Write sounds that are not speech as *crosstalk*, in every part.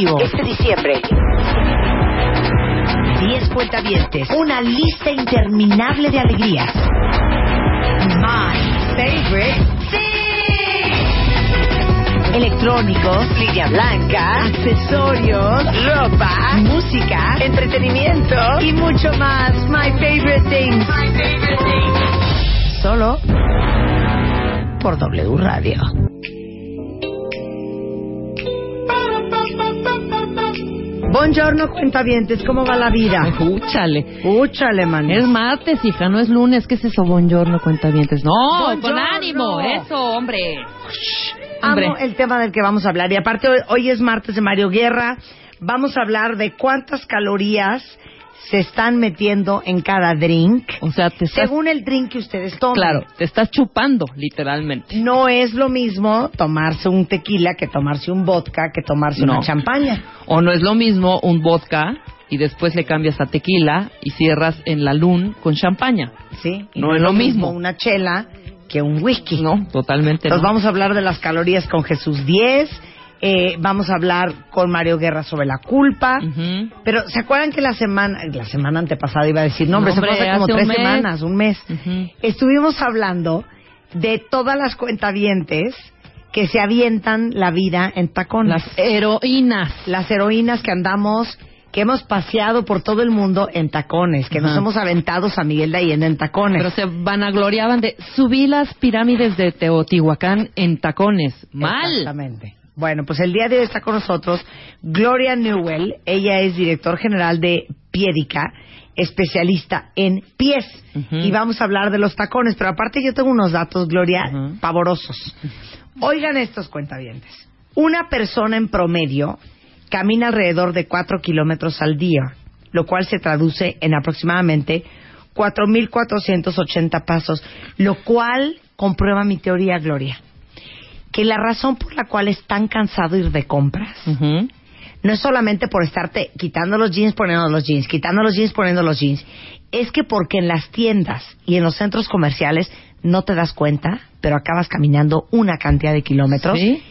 vivo. Este diciembre. 10 cuentavientes. Una lista interminable de alegrías. My favorite Electrónicos, Línea blanca. accesorios, Ropa. música, Entretenimiento. y mucho más. My favorite things. Solo por W Radio. Buongiorno, cuentavientes. ¿Cómo va la vida? Úchale. Úchale, man. Es martes, hija, no es lunes. ¿Qué es eso? Buongiorno, cuentavientes. No, Buongiorno. con ánimo. Eso, hombre. Amo Hombre. el tema del que vamos a hablar. Y aparte, hoy, hoy es martes de Mario Guerra. Vamos a hablar de cuántas calorías se están metiendo en cada drink, O sea, te estás... según el drink que ustedes toman. Claro, te estás chupando, literalmente. No es lo mismo tomarse un tequila que tomarse un vodka que tomarse No. una champaña. O no es lo mismo un vodka y después le cambias a tequila y cierras en la lun con champaña. ¿sí? No es lo mismo. una chela que un whisky. No, totalmente Entonces no. vamos a hablar de las calorías con Jesús 10. Eh, vamos a hablar con Mario Guerra sobre la culpa. Pero ¿se acuerdan que la semana, la semana antepasada iba a decir, no hombre, No, se hace como tres mes. semanas, un mes. Estuvimos hablando de todas las cuentavientes que se avientan la vida en tacones. Las heroínas. Las heroínas que andamos, que hemos paseado por todo el mundo en tacones, que nos hemos aventado a Miguel de Allende en tacones. Pero se vanagloriaban de subí las pirámides de Teotihuacán en tacones. Mal. Exactamente. Bueno, pues el día de hoy está con nosotros Gloria Newell. Ella es director general de Piedica, especialista en pies. Y vamos a hablar de los tacones. Pero aparte yo tengo unos datos, Gloria, Ujú. pavorosos. *laughs* Oigan estos cuentavientes. Una persona en promedio camina alrededor de 4 kilómetros al día, lo cual se traduce en aproximadamente 4.480 pasos, lo cual comprueba mi teoría, Gloria que la razón por la cual es tan cansado ir de compras no es solamente por estarte quitando los jeans, poniendo los jeans, quitando los jeans, poniendo los jeans. Es que porque en las tiendas y en los centros comerciales no te das cuenta, pero acabas caminando una cantidad de kilómetros. ¿Sí?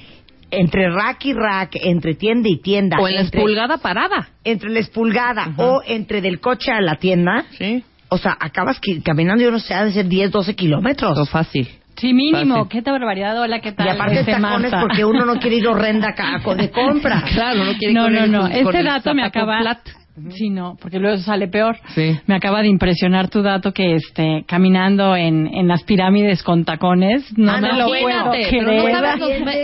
Entre rack y rack, entre tienda y tienda. O en la espulgada parada. entre la espulgada o entre del coche a la tienda. Sí. O sea, acabas caminando, yo no sé, ha de ser 10, 12 kilómetros. Todo fácil. Sí, mínimo. Qué barbaridad. Hola, ¿qué tal? Y aparte Este, tacones Marta. porque uno no quiere ir horrenda acá *laughs* con de compra. Claro, no quiere No, con no, no. con Este dato me acaba... flat. Sí, no, porque luego sale peor. Sí. Me acaba de impresionar tu dato que este caminando en, en las pirámides con tacones. No Ah, me no, lo puedo no creer.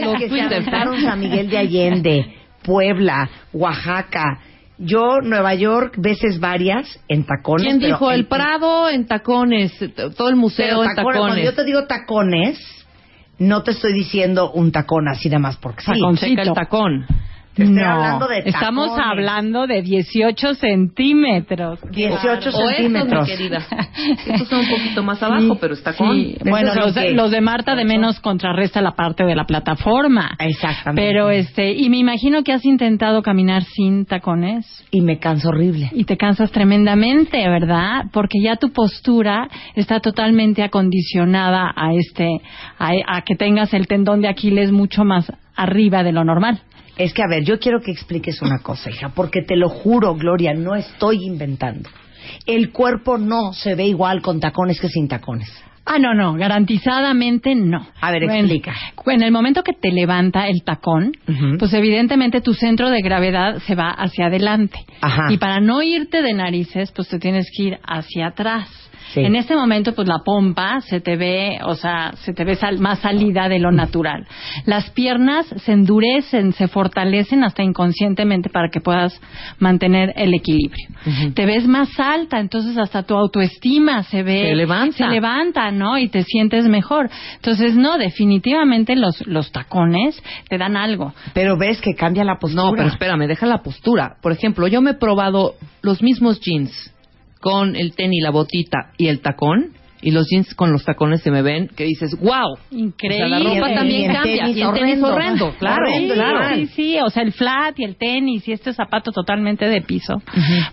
los- que se aventaron. San Miguel de Allende, Puebla, Oaxaca. Yo, Nueva York, veces varias, en tacones. ¿Quién pero dijo? en- El Prado en tacones, todo el museo en tacones, Cuando yo te digo tacones, no te estoy diciendo un tacón así nada más porque sí. Tacón. Checa el tacón. Te estoy no, hablando de estamos tacones. hablando de 18 centímetros. 18 O centímetros. mi querida. *laughs* Estos son un poquito más abajo, Sí, pero es tacón. sí. ¿Esos Bueno, los de, los de Marta de menos contrarresta la parte de la plataforma. Exactamente. Pero este, y me imagino que has intentado caminar sin tacones. Y me canso horrible. Y te cansas tremendamente, ¿verdad? Porque ya tu postura está totalmente acondicionada a este, a, a que tengas el tendón de Aquiles mucho más arriba de lo normal. Es que, a ver, yo quiero que expliques una cosa, hija, porque te lo juro, Gloria, no estoy inventando. El cuerpo no se ve igual con tacones que sin tacones. Ah, no, no, garantizadamente no. A ver, explica. En el momento que te levanta el tacón, pues evidentemente tu centro de gravedad se va hacia adelante. Ajá. Y para no irte de narices, pues te tienes que ir hacia atrás. Sí. En ese momento, pues la pompa se te ve, o sea, se te ve sal- más salida de lo natural. Las piernas se endurecen, se fortalecen hasta inconscientemente para que puedas mantener el equilibrio. Te ves más alta, entonces hasta tu autoestima se ve. Se levanta. Se levanta, ¿no? Y te sientes mejor. Entonces, no, definitivamente los, los tacones te dan algo. Pero ves que cambia la postura. No, pero espérame, deja la postura. Por ejemplo, yo me he probado los mismos jeans con el tenis, la botita y el tacón y los jeans con los tacones se me ven que dices, wow. Increíble. O sea, la ropa también cambia. tenis y en tenis horrendo. horrendo, claro, Horrendo, claro. Sí, sí, o sea, el flat y el tenis y este zapato totalmente de piso,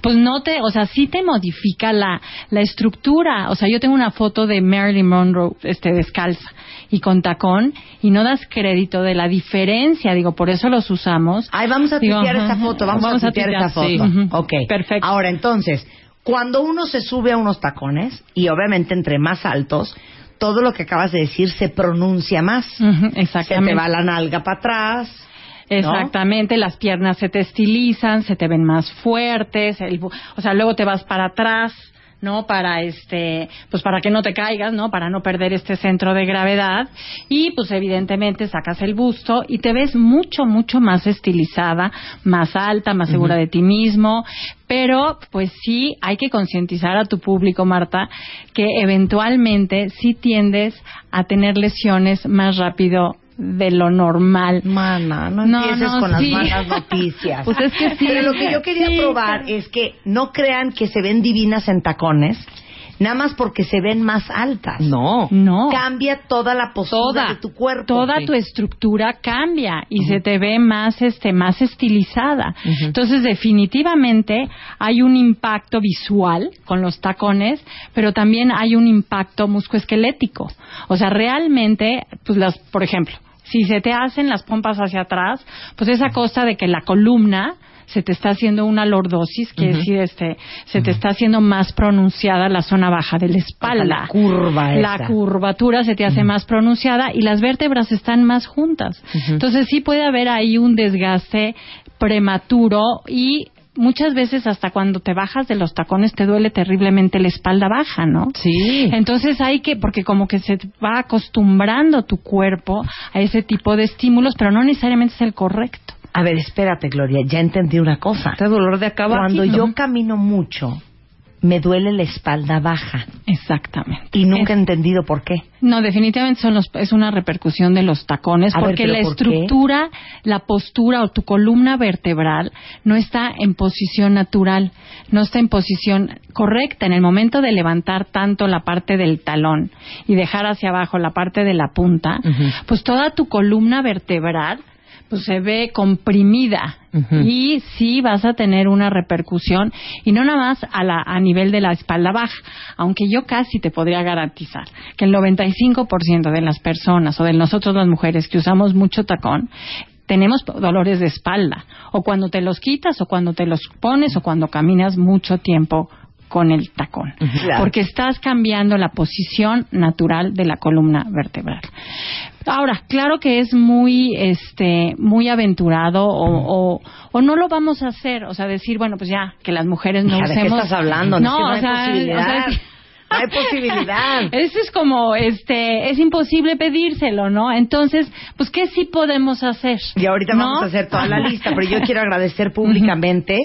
pues no te, o sea, sí te modifica la, la estructura. O sea, yo tengo una foto de Marilyn Monroe, este, descalza y con tacón y no das crédito de la diferencia. Digo, por eso los usamos. Ay, vamos a Digo, tuitear ajá, esa foto, vamos, a tuitear esa foto. sí. Ok. Perfecto. Ahora, entonces, cuando uno se sube a unos tacones, y obviamente entre más altos, todo lo que acabas de decir se pronuncia más. Ujú, Se exactamente. te va la nalga para atrás. ¿no? Exactamente, las piernas se te estilizan, se te ven más fuertes, el o sea, luego te vas para atrás, ¿no? Para este, pues para que no te caigas, ¿no? Para no perder este centro de gravedad y pues evidentemente sacas el busto y te ves mucho mucho más estilizada, más alta, más segura de ti mismo, pero pues sí hay que concientizar a tu público, Marta, que eventualmente sí tiendes a tener lesiones más rápido de lo normal. Mana, no, No, empieces no, con sí. las malas *laughs* noticias. Pues es que sí. Pero lo que yo quería Sí, probar es que no crean que se ven divinas en tacones, nada más porque se ven más altas. No. No. Cambia toda la postura Toda. de tu cuerpo. Toda Sí. tu estructura cambia y se te ve más este más estilizada. Entonces, definitivamente hay un impacto visual con los tacones, pero también hay un impacto muscoesquelético. O sea, realmente pues las, por ejemplo, si se te hacen las pompas hacia atrás, pues es a costa de que la columna se te está haciendo una lordosis, que Ujú. decir, este, se te está haciendo más pronunciada la zona baja de la espalda. la curva La curvatura se te hace más pronunciada y las vértebras están más juntas. Entonces sí puede haber ahí un desgaste prematuro y muchas veces hasta cuando te bajas de los tacones te duele terriblemente la espalda baja, ¿no? Sí. Entonces hay que, porque como que se va acostumbrando tu cuerpo a ese tipo de estímulos, pero no necesariamente es el correcto. A ver, espérate, Gloria, ya entendí una cosa. Este dolor de acá. Cuando yo camino mucho, me duele la espalda baja. Exactamente. Y nunca he entendido por qué. No, definitivamente son los, es una repercusión de los tacones A porque ¿pero la por qué? estructura, la postura o tu columna vertebral no está en posición natural, no está en posición correcta. En el momento de levantar tanto la parte del talón y dejar hacia abajo la parte de la punta, pues toda tu columna vertebral pues se ve comprimida. Y sí vas a tener una repercusión y no nada más a, la, a nivel de la espalda baja, aunque yo casi te podría garantizar que el 95% de las personas o de nosotros las mujeres que usamos mucho tacón tenemos dolores de espalda o cuando te los quitas o cuando te los pones o cuando caminas mucho tiempo con el tacón, Claro. porque estás cambiando la posición natural de la columna vertebral. Ahora, claro que es muy, este, muy aventurado o, o, o no lo vamos a hacer, o sea, decir, bueno, pues ya, que las mujeres no Hija, ¿de qué usemos. estás hablando? No, No, es que no hay posibilidad. o sea, es- No hay posibilidad. *laughs* Eso es como, este, es imposible pedírselo, ¿no? Entonces, pues, ¿qué sí podemos hacer? Y ahorita ¿No? vamos a hacer toda la lista, pero yo *laughs* quiero agradecer públicamente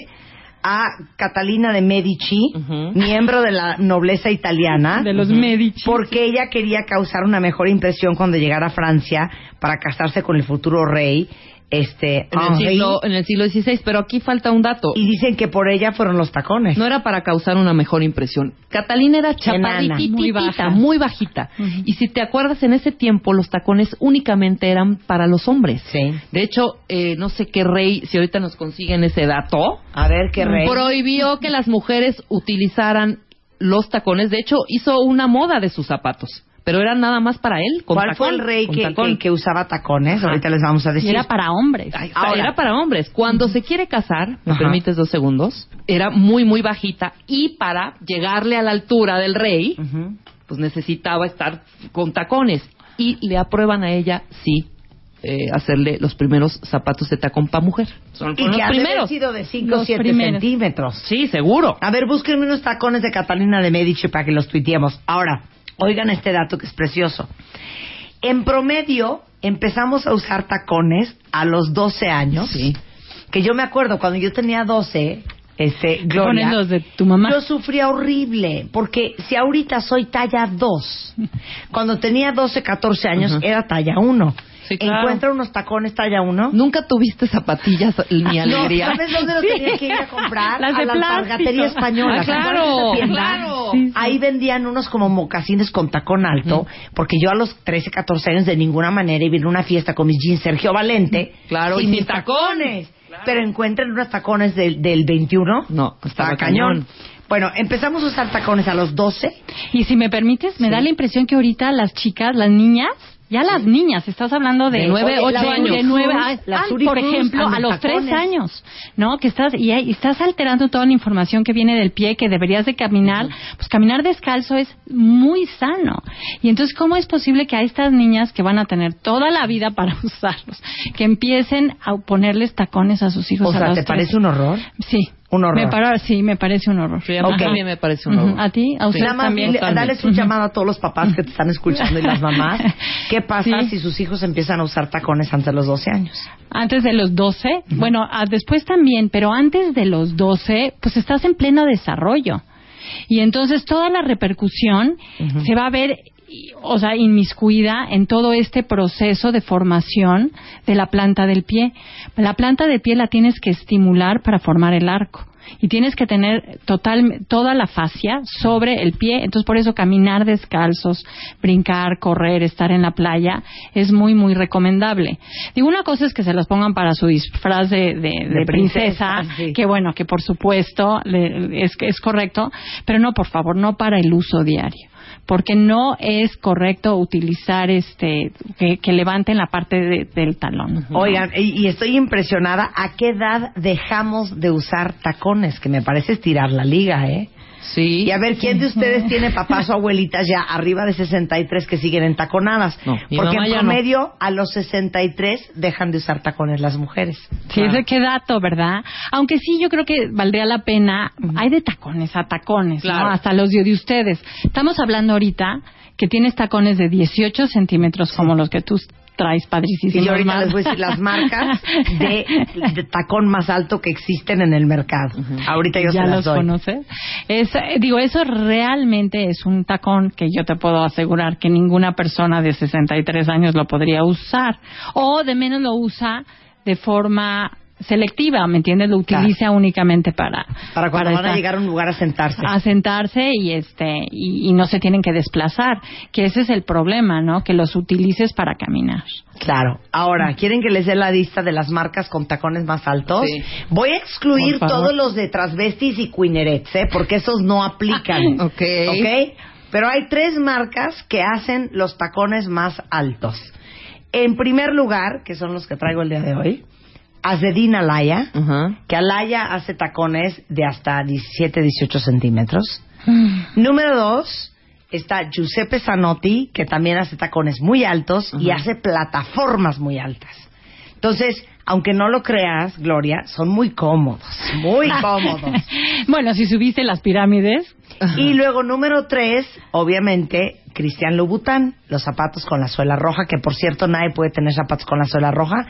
a Catalina de Medici, miembro de la nobleza italiana, de los Medici. porque ella quería causar una mejor impresión cuando llegara a Francia para casarse con el futuro rey, este, En el, siglo, en el siglo XVI, pero aquí falta un dato. y dicen que por ella fueron los tacones. No era para causar una mejor impresión. Catalina era chaparritita, Muy baja. muy bajita. Y si te acuerdas, en ese tiempo los tacones únicamente eran para los hombres. Sí. De hecho, eh, no sé qué rey, si ahorita nos consiguen ese dato, A ver qué rey. prohibió que las mujeres utilizaran los tacones. De hecho, hizo una moda de sus zapatos. Pero eran nada más para él. Con ¿Cuál fue tacón, el rey que, tacón. que- que usaba tacones? Ajá. Ahorita les vamos a decir. era para hombres. Ay, Ahora. era para hombres. Cuando se quiere casar, ¿me Ajá. permites dos segundos? Era muy, muy bajita y para llegarle a la altura del rey, pues necesitaba estar con tacones. Y le aprueban a ella, sí, eh, hacerle los primeros zapatos de tacón para mujer. Son Y que los han primeros. sido de 5 o Los 7 primeros. centímetros. Sí, seguro. A ver, búsquenme unos tacones de Catalina de Medici para que los tuiteemos. Ahora, oigan este dato que es precioso. En promedio, empezamos a usar tacones a los 12 años. Sí. Que yo me acuerdo cuando yo tenía 12, este, Gloria. Los de tu mamá. Yo sufría horrible, porque si ahorita soy talla 2, *laughs* cuando tenía 12, 14 años Ujú. era talla 1. Sí, claro. encuentra unos tacones talla uno. ¿Nunca tuviste zapatillas *laughs* ni alegría? No, ¿sabes dónde lo Sí. tenía que ir a comprar? *laughs* Las a de la plástico. alpargatería española. Ah, ¿Se acuerdan de claro, claro. Sí, sí. Ahí vendían unos como mocasines con tacón alto, porque yo a los 13, 14 años de ninguna manera iba a ir a una fiesta con mis jeans Sergio Valente. Claro, y sin sin mis tacones. Claro. Pero encuentren unos tacones del, del 21. No, estaba Estaba cañón. cañón. Bueno, empezamos a usar tacones a los 12. Y si me permites, me da la impresión que ahorita las chicas, las niñas, ya las niñas, estás hablando de, De nueve, Oye, ocho la- años. de ah, ah, por ejemplo, a los tres tacones. años, ¿no? Que estás y, y estás alterando toda la información que viene del pie, que deberías de caminar, pues caminar descalzo es muy sano. Y entonces, ¿cómo es posible que a estas niñas que van a tener toda la vida para *laughs* usarlos, que empiecen a ponerles tacones a sus hijos O a sea, los ¿te tres? parece un horror? Sí. Un horror. Me para- sí, me parece un horror. Sí, a mí Ok. también me parece un horror. ¿A ti? ¿A ustedes más también? totalmente. dales un llamado a todos los papás que te están escuchando y las mamás. *laughs* ¿Qué pasa Sí. si sus hijos empiezan a usar tacones antes de los 12 años? Antes de los 12, bueno, ah, después también, pero antes de los 12, pues estás en pleno desarrollo. Y entonces toda la repercusión se va a ver, o sea, inmiscuida en todo este proceso de formación de la planta del pie. La planta del pie la tienes que estimular para formar el arco. Y tienes que tener total, toda la fascia sobre el pie. Entonces, por eso caminar descalzos, brincar, correr, estar en la playa, es muy, muy recomendable. Digo, una cosa es que se las pongan para su disfraz de, de- de De princesa, princesa, sí. que bueno, que por supuesto le- es, es correcto, pero no, por favor, no para el uso diario. Porque no es correcto utilizar este, que, que levanten la parte de- del talón. Oigan, y, y estoy impresionada. ¿A qué edad dejamos de usar tacones? Que me parece estirar la liga, ¿eh? Sí. Y a ver, ¿quién de ustedes tiene papás o abuelitas ya arriba de 63 que siguen entaconadas? No, mi Porque en no. promedio a los 63 dejan de usar tacones las mujeres. Sí, ese qué dato, ¿verdad? Aunque sí, yo creo que valdría la pena. Hay de tacones a tacones, ¿no? Claro. Hasta los de, de ustedes. Estamos hablando ahorita que tienes tacones de 18 centímetros como los que tú traes Y padricísimos. yo ahorita les voy a decir las marcas *laughs* de, de tacón más alto que existen en el mercado. Ahorita yo ya se las los doy. conoces. Es, eh, digo, eso realmente es un tacón que yo te puedo asegurar que ninguna persona de 63 años lo podría usar. O de menos lo usa de forma selectiva, ¿me entiendes? Lo utiliza únicamente para... Para cuando van a llegar a un lugar a sentarse. a sentarse y este y, y no se tienen que desplazar que ese es el problema no que los utilices para caminar Claro. Ahora, ¿quieren que les dé la lista de las marcas con tacones más altos? Sí. Voy a excluir todos los de transvestis y quinnerets, ¿eh? Porque esos no aplican. Ok. ¿Ok? Pero hay tres marcas que hacen los tacones más altos. En primer lugar, que son los que traigo el día de hoy, Azedin Alaya, Ajá. que Alaya hace tacones de hasta 17, 18 centímetros. Número dos está Giuseppe Zanotti, que también hace tacones muy altos y hace plataformas muy altas. Entonces, aunque no lo creas, Gloria, son muy cómodos, muy *laughs* cómodos. bueno si subiste las pirámides Y luego, número tres, obviamente, Cristian Louboutin, los zapatos con la suela roja, que por cierto nadie puede tener zapatos con la suela roja,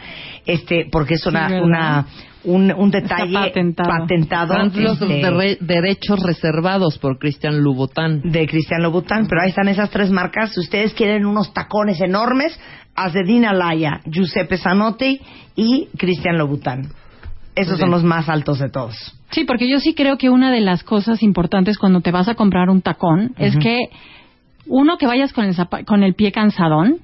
este, porque es una, una un, un detalle Está patentado. patentado, Están los este, derre- derechos reservados por Cristian Louboutin. de Cristian Louboutin, pero ahí están esas tres marcas. Si ustedes quieren unos tacones enormes, Azedina Laya, Giuseppe Zanotti y Cristian Louboutin. Esos son los más altos de todos. sí porque yo sí creo que una de las cosas importantes cuando te vas a comprar un tacón es que uno que vayas con el con el pie cansadón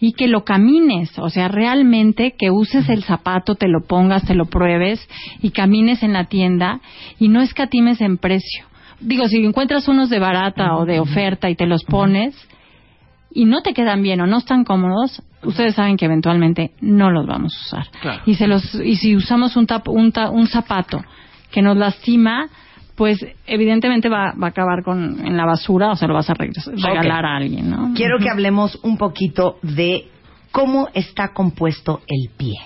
y que lo camines, o sea, realmente que uses el zapato, te lo pongas, te lo pruebes y camines en la tienda y no escatimes en precio. Digo, si encuentras unos de barata o de oferta y te los pones y no te quedan bien o no están cómodos, ustedes saben que eventualmente no los vamos a usar. Claro. Y se los y si usamos un tap- un, ta- un zapato que nos lastima, pues evidentemente va, va a acabar con en la basura o se lo vas a regalar a alguien, ¿no? Quiero que hablemos un poquito de cómo está compuesto el pie.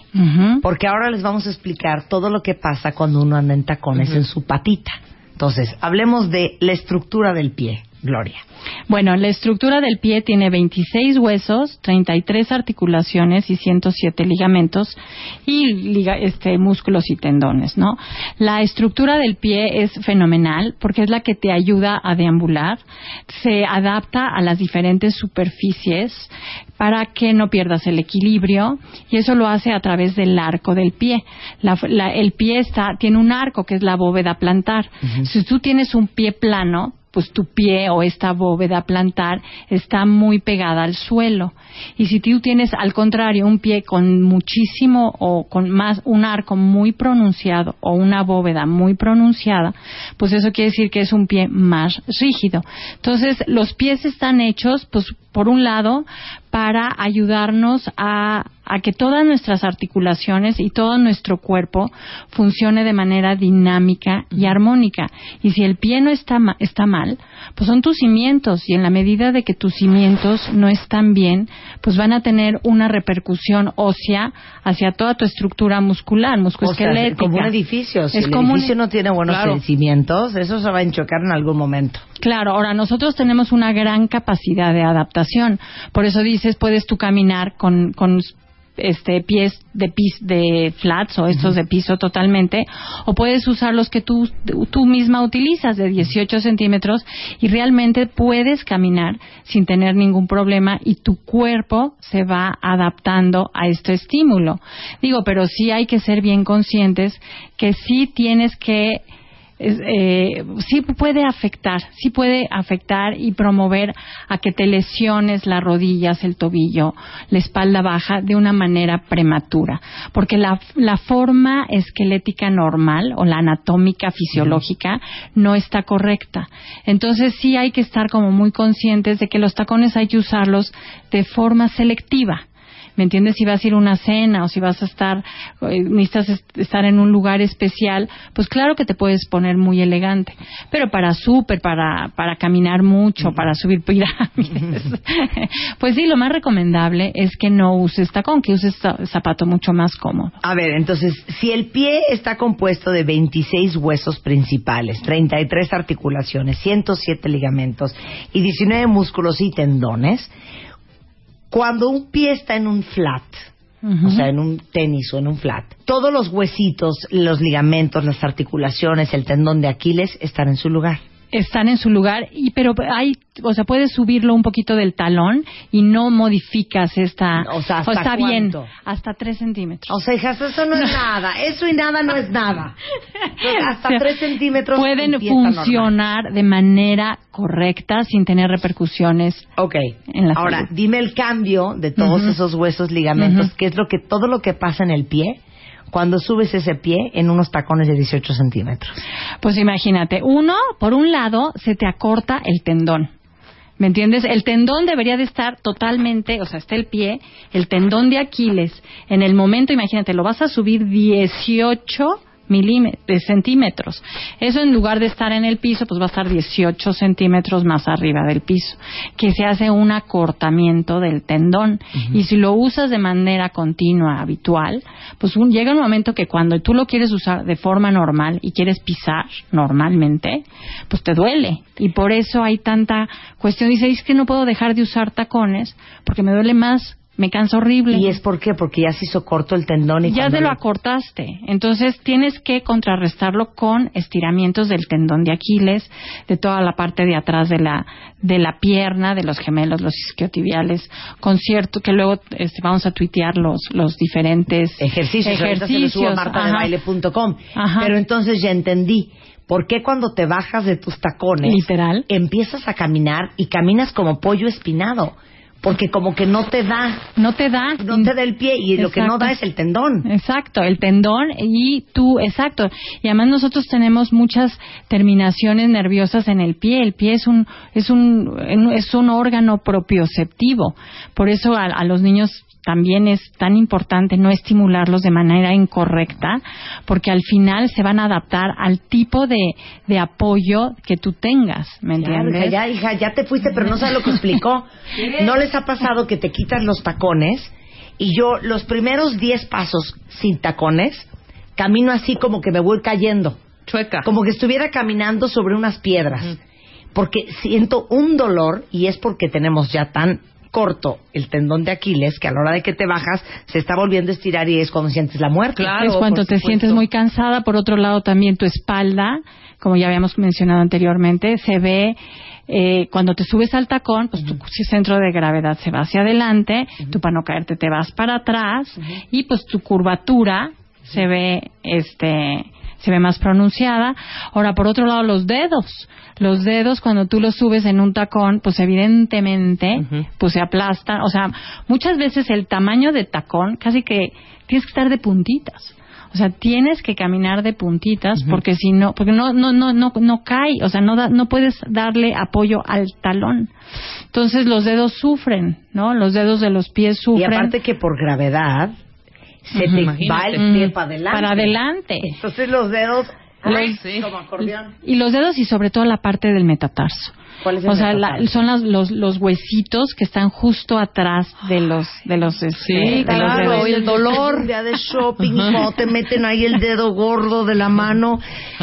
Porque ahora les vamos a explicar todo lo que pasa cuando uno anda en tacones en su patita. Entonces, hablemos de la estructura del pie. Gloria. Bueno, la estructura del pie tiene 26 huesos, 33 articulaciones y 107 ligamentos y este, músculos y tendones, ¿no? La estructura del pie es fenomenal porque es la que te ayuda a deambular, se adapta a las diferentes superficies para que no pierdas el equilibrio y eso lo hace a través del arco del pie. La- la- el pie está, tiene un arco que es la bóveda plantar. Si tú tienes un pie plano, pues tu pie o esta bóveda plantar está muy pegada al suelo. Y si tú tienes al contrario un pie con muchísimo o con más un arco muy pronunciado o una bóveda muy pronunciada, pues eso quiere decir que es un pie más rígido. Entonces, los pies están hechos pues por un lado para ayudarnos a, a que todas nuestras articulaciones y todo nuestro cuerpo funcione de manera dinámica y armónica. Y si el pie no está, ma- está mal, pues son tus cimientos y en la medida de que tus cimientos no están bien, pues van a tener una repercusión ósea hacia toda tu estructura muscular, musculoesquelética. como un edificio. Si Es el como un- edificio no tiene buenos Claro. cimientos, eso se va a enchocar en algún momento. Claro, ahora nosotros tenemos una gran capacidad de adaptación. Por eso dices, puedes tú caminar con, con este pies de pis, de flats o estos de piso totalmente, o puedes usar los que tú, tú misma utilizas de 18 centímetros y realmente puedes caminar sin tener ningún problema y tu cuerpo se va adaptando a este estímulo. Digo, pero sí hay que ser bien conscientes que sí tienes que es, eh, sí puede afectar, sí puede afectar y promover a que te lesiones las rodillas, el tobillo, la espalda baja de una manera prematura, porque la, la forma esquelética normal o la anatómica fisiológica no está correcta. Entonces sí hay que estar como muy conscientes de que los tacones hay que usarlos de forma selectiva. ¿Me entiendes? Si vas a ir a una cena o si vas a estar, eh, necesitas est- estar en un lugar especial, pues claro que te puedes poner muy elegante. Pero para súper, para, para caminar mucho, para subir pirámides, *laughs* pues sí, lo más recomendable es que no uses tacón, que uses za- zapato mucho más cómodo. A ver, entonces, si el pie está compuesto de 26 huesos principales, 33 articulaciones, 107 ligamentos y 19 músculos y tendones, cuando un pie está en un flat, o sea, en un tenis o en un flat, todos los huesitos, los ligamentos, las articulaciones, el tendón de Aquiles están en su lugar. Están en su lugar y pero hay o sea puedes subirlo un poquito del talón y no modificas esta O sea, ¿hasta está bien cuánto? hasta tres centímetros O sea, hijas, eso no es *laughs* nada. Eso y nada no es nada. Entonces, *laughs* hasta O sea, 3 centímetros. pueden está normal. funcionar de manera correcta sin tener repercusiones Ok. en la Ahora, salud. dime el cambio de todos esos huesos, ligamentos, Ujú. que es lo que todo lo que pasa en el pie cuando subes ese pie en unos tacones de 18 centímetros. Pues imagínate, uno, por un lado, se te acorta el tendón. ¿Me entiendes? El tendón debería de estar totalmente, o sea, está el pie, el tendón de Aquiles. En el momento, imagínate, lo vas a subir 18 milímetros, centímetros. Eso en lugar de estar en el piso, pues va a estar 18 centímetros más arriba del piso, que se hace un acortamiento del tendón. Y si lo usas de manera continua, habitual, pues un- llega un momento que cuando tú lo quieres usar de forma normal y quieres pisar normalmente, pues te duele. Y por eso hay tanta cuestión. Dice, es que no puedo dejar de usar tacones porque me duele más, me cansa horrible. ¿Y es por qué? Porque ya se hizo corto el tendón y Ya te lo acortaste. Entonces tienes que contrarrestarlo con estiramientos del tendón de Aquiles, de toda la parte de atrás de la, de la pierna, de los gemelos, los isquiotibiales, con cierto, que luego este, vamos a tuitear los, los diferentes ejercicios. Ahorita se subo a martadebaile.com. Pero entonces ya entendí. ¿Por qué cuando te bajas de tus tacones Literal. empiezas a caminar y caminas como pollo espinado? Porque como que no te da, No te da. no te da el pie y lo que no da es el tendón. Exacto, el tendón y tú, exacto. Y además nosotros tenemos muchas terminaciones nerviosas en el pie. El pie es un es un es un órgano propioceptivo. Por eso a, a los niños también es tan importante no estimularlos de manera incorrecta, porque al final se van a adaptar al tipo de, de apoyo que tú tengas, ¿me entiendes? ya, hija, ya te fuiste, pero no sabes lo que explicó. *laughs* ¿No les ha pasado que te quitas los tacones y yo los primeros 10 pasos sin tacones camino así como que me voy cayendo, Chueca. como que estuviera caminando sobre unas piedras? porque siento un dolor y es porque tenemos ya tan corto el tendón de Aquiles que a la hora de que te bajas se está volviendo a estirar y es cuando sientes la muerte. Claro, es cuando te supuesto. sientes muy cansada. Por otro lado, también tu espalda, como ya habíamos mencionado anteriormente, se ve eh, cuando te subes al tacón, pues tu centro de gravedad se va hacia adelante, tú para no caerte te vas para atrás y pues tu curvatura se ve este se ve más pronunciada. Ahora, por otro lado, los dedos. Los dedos, cuando tú los subes en un tacón, pues evidentemente, pues se aplastan. O sea, muchas veces el tamaño de tacón, casi que tienes que estar de puntitas. O sea, tienes que caminar de puntitas porque si no, porque no, no, no, no, no cae, o sea, no da, no puedes darle apoyo al talón. Entonces los dedos sufren, ¿no? Los dedos de los pies Y sufren. aparte que por gravedad se te imagínate. va el pie Mm, para adelante. Para adelante. Entonces los dedos Ay, ¡ay! sí. como acordeón. Y los dedos y sobre todo la parte del metatarso. ¿Cuál es el O sea, la- son las- los, los huesitos que están justo atrás de los de los este, Sí, de los claro, dedos. el dolor. Día de shopping y cuando te meten ahí el dedo gordo de la mano,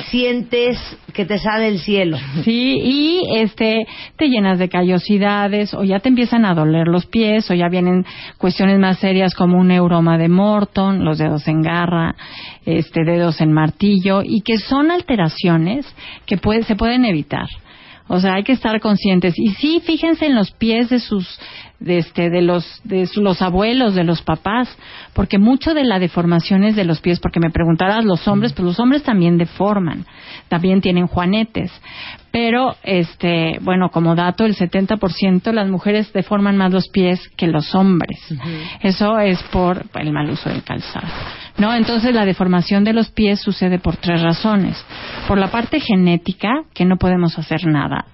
sientes que te sale el cielo. Sí, y este te llenas de callosidades o ya te empiezan a doler los pies o ya vienen cuestiones más serias como un neuroma de Morton, los dedos en garra, este dedos en martillo y que son alteraciones que puede- se pueden evitar. O sea, hay que estar conscientes. Y sí, fíjense en los pies de sus, de este, de los, de los abuelos, de los papás, porque mucho de la deformación es de los pies, porque me preguntarás, los hombres, pues los hombres también deforman, también tienen juanetes. Pero, este, bueno, como dato, el 70% las mujeres deforman más los pies que los hombres. Eso es por el mal uso del calzado. ¿No? Entonces la deformación de los pies sucede por tres razones. Por la parte genética, que no podemos hacer nada.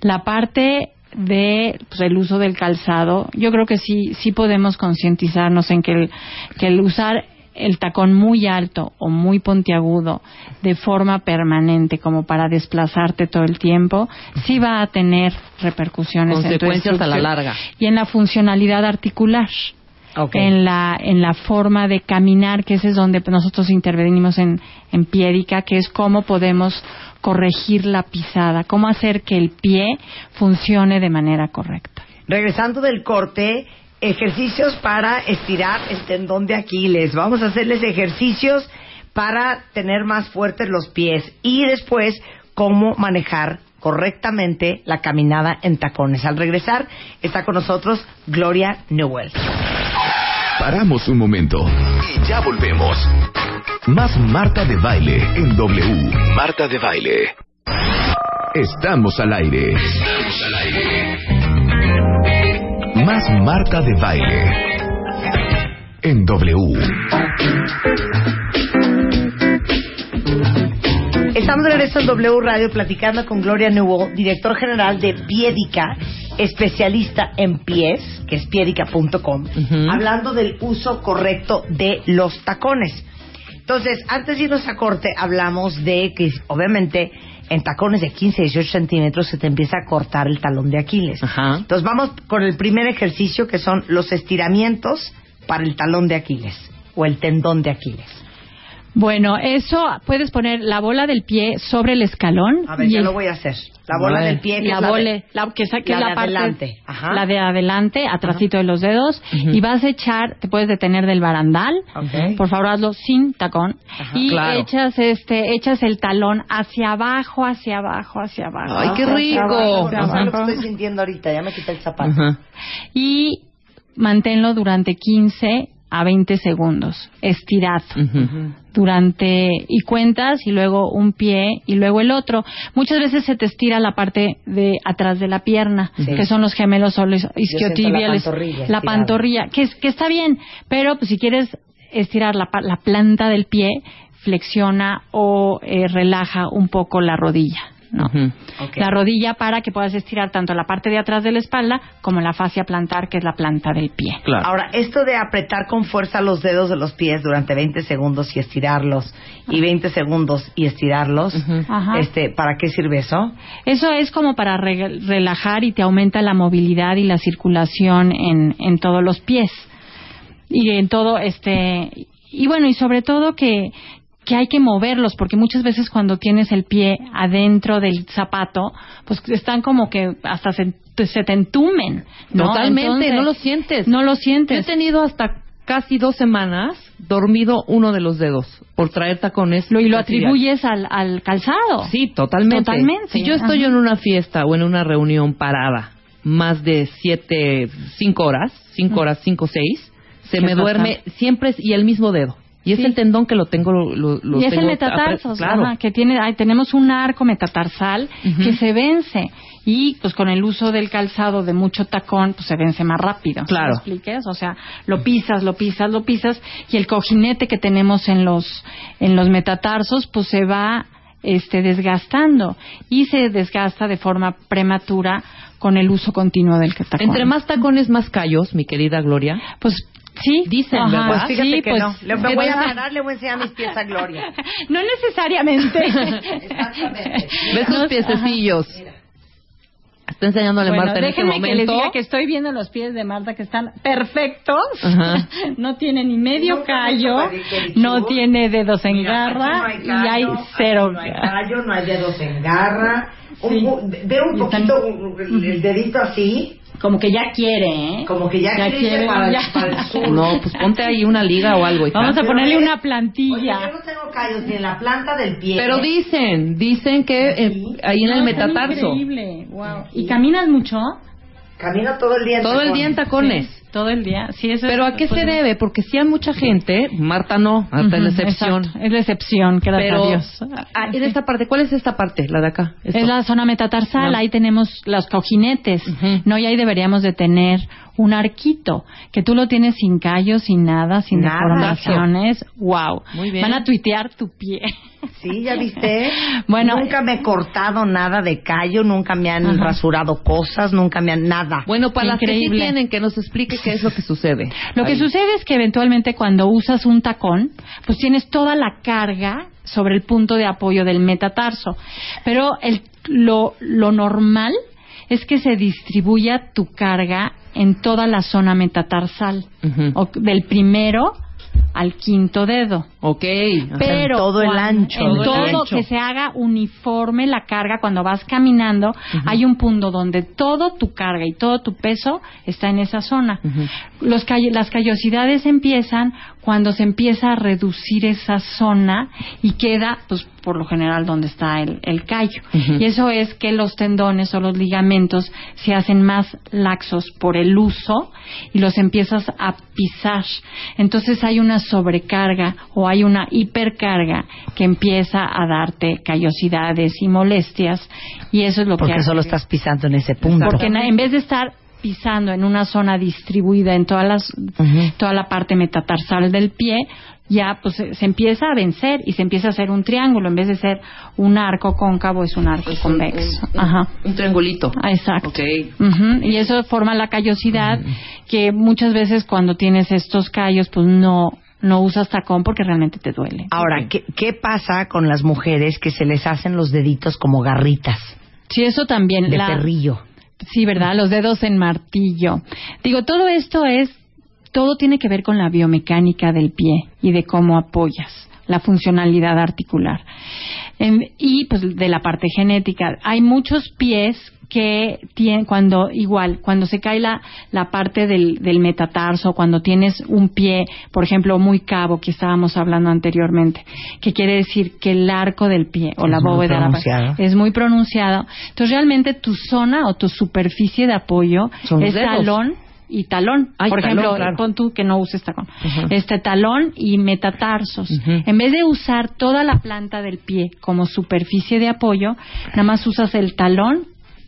La parte de pues, el uso del calzado, yo creo que sí sí podemos concientizarnos en que el, que el usar el tacón muy alto o muy pontiagudo de forma permanente como para desplazarte todo el tiempo, sí va a tener repercusiones en tu Consecuencias a la larga. y en la funcionalidad articular En la en la forma de caminar que ese es donde nosotros intervenimos en en piédica que es cómo podemos corregir la pisada cómo hacer que el pie funcione de manera correcta Regresando del corte, ejercicios para estirar el tendón de Aquiles. Vamos a hacerles ejercicios para tener más fuertes los pies y después cómo manejar correctamente la caminada en tacones. Al regresar está con nosotros Gloria Newell. Paramos un momento y ya volvemos. Más Marta de Baile en W. Marta de Baile. Estamos al aire. Estamos al aire. Más Marta de Baile en W. Estamos de regreso en W Radio platicando con Gloria Newell, director general de Piedica, especialista en pies, que es piedica.com, Ujú. hablando del uso correcto de los tacones. Entonces, antes de irnos a corte, hablamos de que obviamente en tacones de 15, 18 centímetros se te empieza a cortar el talón de Aquiles. Ajá. Entonces vamos con el primer ejercicio que son los estiramientos para el talón de Aquiles o el tendón de Aquiles. Bueno eso puedes poner la bola del pie sobre el escalón A ver, y ya el- lo voy a hacer. La bola del pie que la es la de- bola, la que, que la es de la parte, adelante. Ajá. la de adelante, atrásito de los dedos, Ujú. y vas a echar, te puedes detener del barandal, Ok. por favor hazlo sin tacón, Ajá. y Claro. echas este, echas el talón hacia abajo, hacia abajo, hacia abajo. Ay, qué rico. abajo, No lo que estoy sintiendo ahorita, ya me quité el zapato. Ajá. Y manténlo durante 15 a 20 segundos, estirado durante y cuentas y luego un pie y luego el otro. Muchas veces se te estira la parte de atrás de la pierna, Sí. que son los gemelos o los isquiotibiales, la pantorrilla la pantorrilla, que, es- que está bien, pero pues, si quieres estirar la, la planta del pie, flexiona o eh, relaja un poco la rodilla. La rodilla para que puedas estirar tanto la parte de atrás de la espalda como la fascia plantar, que es la planta del pie. Claro. Ahora, esto de apretar con fuerza los dedos de los pies durante 20 segundos y estirarlos, y 20 segundos y estirarlos, este, ¿para qué sirve eso? Eso es como para re- relajar y te aumenta la movilidad y la circulación en, en todos los pies. Y en todo este y bueno, y sobre todo que que hay que moverlos, porque muchas veces cuando tienes el pie adentro del zapato, pues están como que hasta se, se te entumen. ¿no? Totalmente, Entonces, no lo sientes. No lo Yo he sientes. tenido hasta casi dos semanas dormido uno de los dedos por traer tacones. Lo, y lo atribuyes al, al calzado. Sí, totalmente. Totalmente, Si yo estoy ajá. en una fiesta o en una reunión parada más de siete, cinco horas, cinco horas, cinco, seis, se me duerme siempre y el mismo dedo. Y es Sí. el tendón que lo tengo. Lo, lo- y es el metatarsos, Claro. ajá, que tiene, ay, tenemos un arco metatarsal que se vence y pues con el uso del calzado de mucho tacón pues se vence más rápido. ¿sí Claro. me expliques? O sea, lo pisas, lo pisas, lo pisas y el cojinete que tenemos en los en los metatarsos pues se va este desgastando y se desgasta de forma prematura con el uso continuo del tacón. Entre más tacones, más callos, mi querida Gloria. pues sí, Dicen, ajá, ¿verdad? Pues fíjate sí, que pues, no. Le, me voy a parar, le voy a enseñar mis pies a Gloria. *laughs* no necesariamente. *laughs* Exactamente. ¿Ves No, sus piececillos? Está enseñándole Bueno, Marta en este déjenme que les momento. diga que estoy viendo los pies de Marta que están perfectos. Ajá. *laughs* no tiene ni medio he callo, no tiene dedos en Mira, garra y no hay callo, cero. aquí No hay callo, no hay dedos en garra. Un- Sí. un- ve un Y están- poquito el dedito así, Como que ya quiere, ¿eh? como que ya, Ya quiere quiere, para, el- ya. para el sur. No, pues ponte ahí una liga o algo. hija. Vamos a ponerle una Oye, plantilla. yo no tengo callos ni en la planta del pie. Pero dicen, dicen que eh, ahí en No, el metatarso. Increíble, wow. ¿Y caminas mucho? Camino todo el día en Todo el día en tacones. tacones. Todo el día. Sí, eso Pero es- ¿a qué pues, se debe? Porque si hay mucha gente, Marta no, Marta es la excepción. exacto. Es la excepción, gracias Pero a Dios. ah, en esta parte, ¿cuál es esta parte? La de acá. Esto. Es la zona metatarsal, No. ahí tenemos los cojinetes. Ujú. No, y ahí deberíamos de tener un arquito, que tú lo tienes sin callos, sin nada, sin Nada. deformaciones. Wow. Muy bien. Van a tuitear tu pie. Sí, ya viste. *laughs* Bueno, nunca me he cortado nada de callo, nunca me han Ajá. rasurado cosas, nunca me han nada. Bueno, para las que sí Increíble. tienen, que nos explique qué es lo que sucede. Lo que sucede es que eventualmente cuando usas un tacón, pues tienes toda la carga sobre el punto de apoyo del metatarso. Pero el, lo, lo normal es que se distribuya tu carga en toda la zona metatarsal, o del primero al quinto dedo. Ok. Pero en todo el ancho en todo ancho. que se haga uniforme la carga cuando vas caminando, hay un punto donde todo tu carga y todo tu peso está en esa zona. Ujú. Los call- las callosidades empiezan cuando se empieza a reducir esa zona y queda, pues, por lo general, donde está el, el callo. Y eso es que los tendones o los ligamentos se hacen más laxos por el uso y los empiezas a pisar. Entonces hay una sobrecarga o hay una hipercarga que empieza a darte callosidades y molestias y eso es lo porque que hace solo estás pisando en ese punto. porque en vez de estar pisando en una zona distribuida en todas las, toda la parte metatarsal del pie, ya pues se, empieza a vencer y se empieza a hacer un triángulo. En vez de ser un arco cóncavo, es un arco Es convexo. un- Ajá. Un triangulito. Ah, Exacto. Y eso forma la callosidad que muchas veces cuando tienes estos callos, pues no, no usas tacón porque realmente te duele. Ahora, ¿qué, ¿qué pasa con las mujeres que se les hacen los deditos como garritas Sí, eso también. de la- perrillo? Sí, ¿verdad? Los dedos en martillo. Digo, todo esto es, todo tiene que ver con la biomecánica del pie y de cómo apoyas la funcionalidad articular. Em, y pues de la parte genética. Hay muchos pies que tienen, cuando, igual, cuando se cae la, la parte del, del metatarso, cuando tienes un pie, por ejemplo, muy cabo, que estábamos hablando anteriormente, que quiere decir que el arco del pie o la Es bóveda de la- es muy pronunciado. Entonces, realmente tu zona o tu superficie de apoyo Son es dedos. talón y talón. Ay, Por talón, ejemplo, claro. pon tú que no uses tacón. Este talón y metatarsos. En vez de usar toda la planta del pie como superficie de apoyo, nada más usas el talón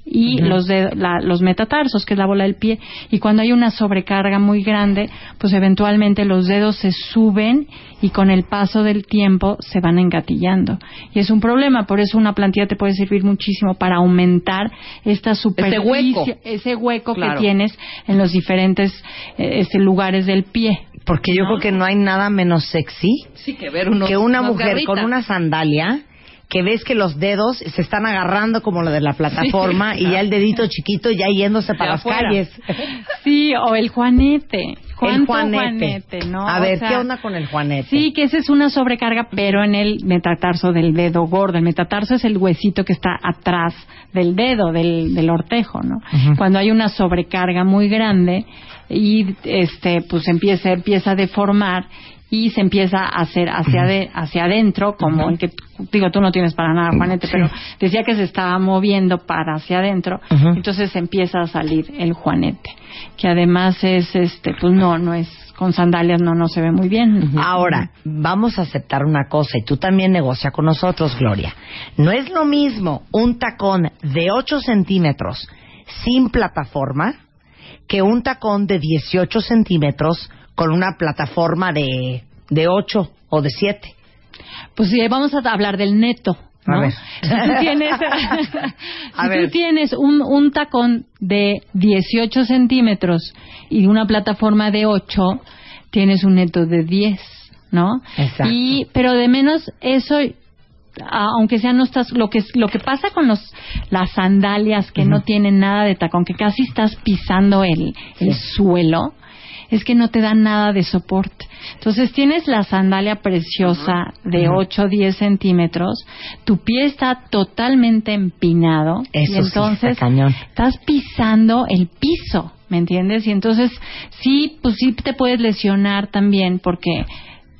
y los de, la- los metatarsos, que es la bola del pie. Y cuando hay una sobrecarga muy grande, pues eventualmente los dedos se suben y con el paso del tiempo se van engatillando. Y es un problema, por eso una plantilla te puede servir muchísimo para aumentar esta superficie, hueco. ese hueco Claro. que tienes en los diferentes eh, este, lugares del pie. Porque yo creo que no hay nada menos sexy Sí, que ver unos, que una mujer con una sandalia que ves que los dedos se están agarrando como lo de la plataforma y ya el dedito chiquito ya yéndose para las calles. Sí, o el juanete. ¿Cuánto Juanete. juanete, no? A O ver, sea, ¿qué onda con el Juanete? Sí, que esa es una sobrecarga, pero en el metatarso del dedo gordo. El metatarso es el huesito que está atrás del dedo, del, del ortejo, ¿no? Cuando hay una sobrecarga muy grande y este, pues empieza, empieza a deformar y se empieza a hacer hacia, de- hacia adentro, como el que, digo, tú no tienes para nada, Juanete, pero decía que se estaba moviendo para hacia adentro, entonces empieza a salir el Juanete, que además es, este, pues no, no es, con sandalias no, no se ve muy bien. Ahora, vamos a aceptar una cosa y tú también negocia con nosotros, Gloria. No es lo mismo un tacón de 8 centímetros sin plataforma que un tacón de 18 centímetros con una plataforma de, de 8 o de 7. Pues sí, vamos a hablar del neto. ¿no? A ver. Si tú tienes, *laughs* *laughs* A si ver. tú tienes un, un tacón de 18 centímetros y una plataforma de 8, tienes un neto de 10, ¿no? Exacto. Y, pero de menos eso, aunque sea no estás, lo que, lo que pasa con los, las sandalias que no tienen nada de tacón, que casi estás pisando el, el suelo, es que no te dan nada de soporte. Entonces tienes la sandalia preciosa de 8 o 10 centímetros, tu pie está totalmente empinado Eso y sí está entonces estás pisando el piso, ¿me entiendes? Y entonces sí, pues sí te puedes lesionar también porque,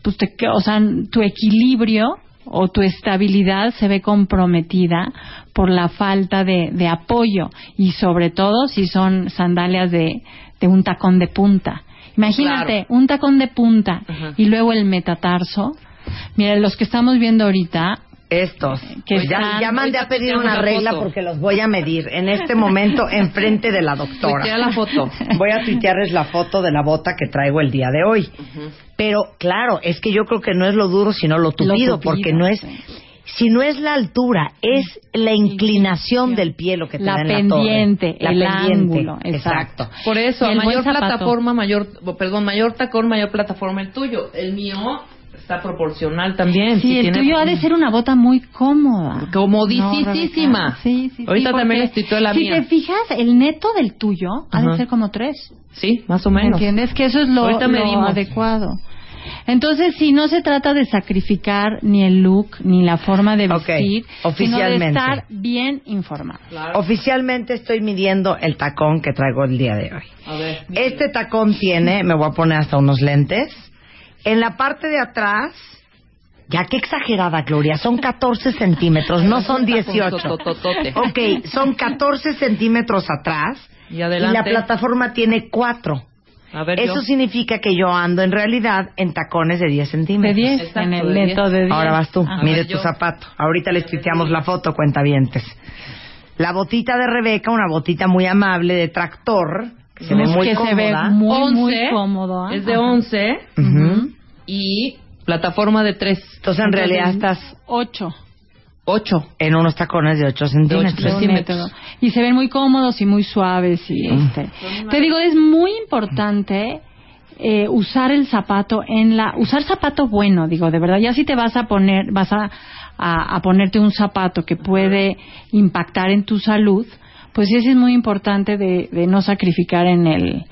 pues te, o sea, tu equilibrio o tu estabilidad se ve comprometida por la falta de, de apoyo y sobre todo si son sandalias de, de un tacón de punta. Imagínate, un tacón de punta y luego el metatarso. Mira, los que estamos viendo ahorita, Estos. Que Pues ya, mandé a pedir una la regla foto. porque los voy a medir en este momento *laughs* enfrente de la doctora. Tuitea la foto. *laughs* Voy a tuitearles la foto de la bota que traigo el día de hoy. Pero claro, es que yo creo que no es lo duro, sino lo tupido, tupido, porque no es... sí. Si no es la altura, es la inclinación del pie lo que te La da en la torre. pendiente, La el pendiente, ángulo, exacto. Por eso, Y el mayor plataforma, mayor, perdón, mayor tacón, mayor plataforma el tuyo. El mío está proporcional también. Sí, si el tiene- tuyo ha de ser una bota muy cómoda. No, Rebeca. sí, sí. Ahorita también les tuiteo la si mía. te fijas, el neto del tuyo ha de ser como tres. Sí, más o ¿Me menos. entiendes? Que eso es lo, Ahorita lo medimos. adecuado. Entonces, si no se trata de sacrificar ni el look ni la forma de vestir, sino de estar bien informado. Claro. Oficialmente estoy midiendo el tacón que traigo el día de hoy. A ver. Este tacón tiene, me voy a poner hasta unos lentes. En la parte de atrás, ya qué exagerada, Gloria, son 14 centímetros, no son 18. Tototote. Ok, son 14 centímetros atrás Y adelante. la plataforma tiene 4. A ver, Eso yo. significa que yo ando en realidad en tacones de 10 De centímetros. 10, Exacto, en el de neto de 10. Ahora vas tú, Ajá. mide ver, tu yo. zapato. Ahorita les tuiteamos la foto, cuentavientes. La botita de Rebeca, una botita muy amable de tractor, que se ve muy que se ve cómoda. muy, muy 11, cómodo. ¿ah? Es de Ajá. 11 Ujú. y plataforma de 3. Entonces en realidad estás 8. 8. en unos tacones de 8 centímetros. De ocho centímetros. Y se ven muy cómodos y muy suaves. Y Mm. este. Te digo, es muy importante eh, usar el zapato en la. Usar zapato bueno, digo, de verdad. Ya si te vas a poner, vas a, a, a ponerte un zapato que puede impactar en tu salud. Pues sí, sí es muy importante de, de no sacrificar en el,